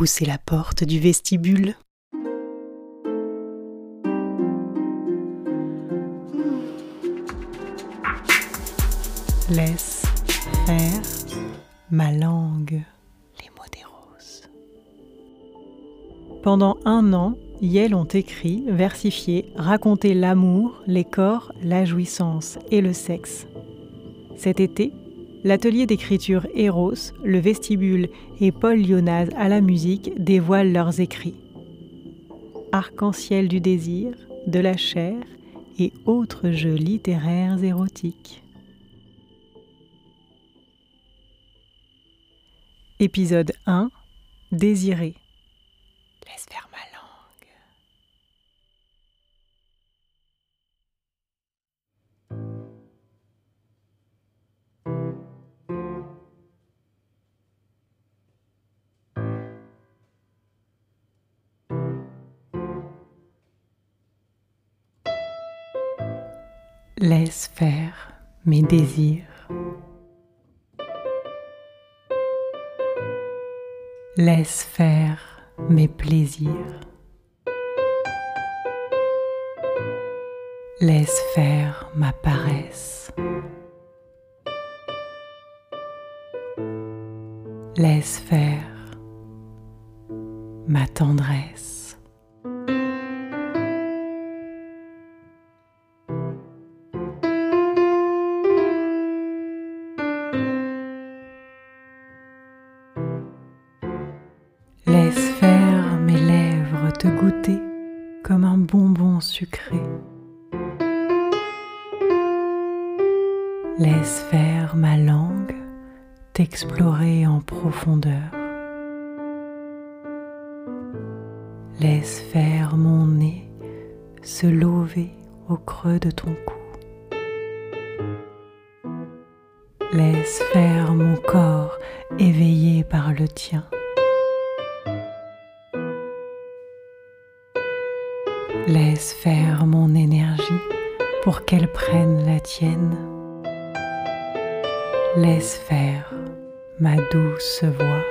pousser la porte du vestibule. Laisse faire ma langue, les mots des roses. Pendant un an, Yel ont écrit, versifié, raconté l'amour, les corps, la jouissance et le sexe. Cet été, l'atelier d'écriture Eros, le vestibule et Paul Lyonaz à la musique dévoilent leurs écrits. Arc-en-ciel du désir, de la chair et autres jeux littéraires érotiques. Épisode 1 Désiré. Laisse faire Laisse faire mes désirs. Laisse faire mes plaisirs. Laisse faire ma paresse. Laisse faire ma tendresse. Te goûter comme un bonbon sucré. Laisse faire ma langue t'explorer en profondeur. Laisse faire mon nez se lever au creux de ton cou. Laisse faire mon corps éveillé par le tien. Laisse faire mon énergie pour qu'elle prenne la tienne. Laisse faire ma douce voix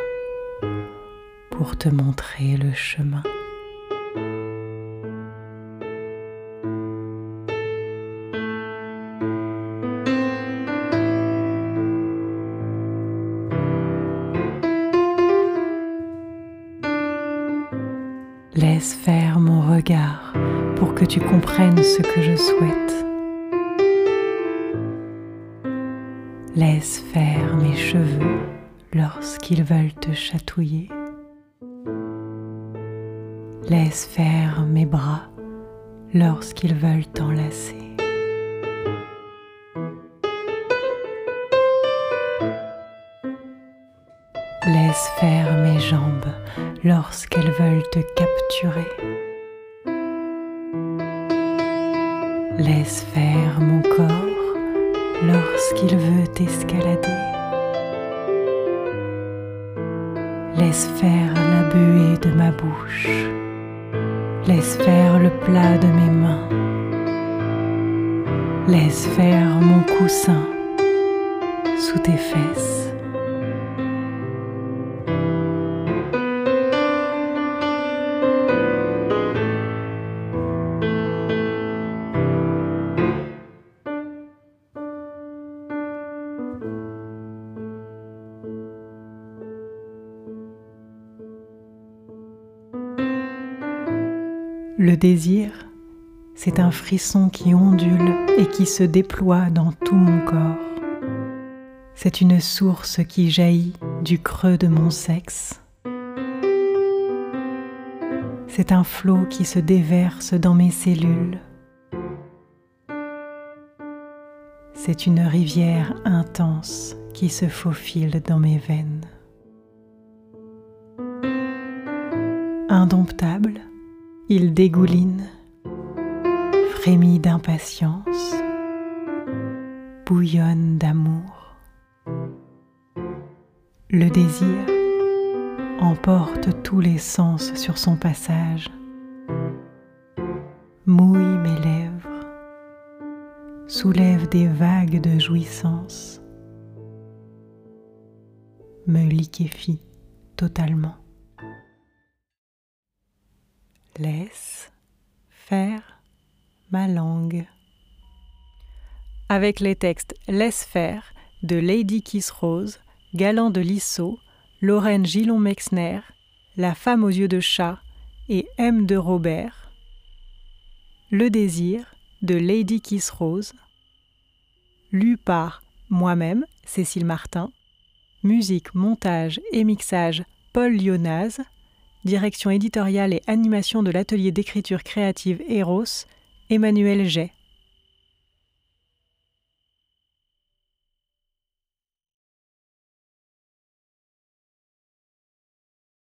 pour te montrer le chemin. Laisse faire pour que tu comprennes ce que je souhaite. Laisse faire mes cheveux lorsqu'ils veulent te chatouiller. Laisse faire mes bras lorsqu'ils veulent t'enlacer. Laisse faire mes jambes lorsqu'elles veulent te capturer. Laisse faire mon corps lorsqu'il veut t'escalader. Laisse faire la buée de ma bouche. Laisse faire le plat de mes mains. Laisse faire mon coussin sous tes fesses. Le désir, c'est un frisson qui ondule et qui se déploie dans tout mon corps. C'est une source qui jaillit du creux de mon sexe. C'est un flot qui se déverse dans mes cellules. C'est une rivière intense qui se faufile dans mes veines. Indomptable, il dégouline, frémit d'impatience, bouillonne d'amour. Le désir emporte tous les sens sur son passage, mouille mes lèvres, soulève des vagues de jouissance, me liquéfie totalement. Laisse faire ma langue. Avec les textes Laisse faire de Lady Kiss Rose, Galant de Lissot, Lorraine Gillon-Mexner, La femme aux yeux de chat et M de Robert. Le désir de Lady Kiss Rose. Lu par moi-même, Cécile Martin. Musique, montage et mixage Paul Lyonaz. Direction éditoriale et animation de l'atelier d'écriture créative Eros, Emmanuel Jay.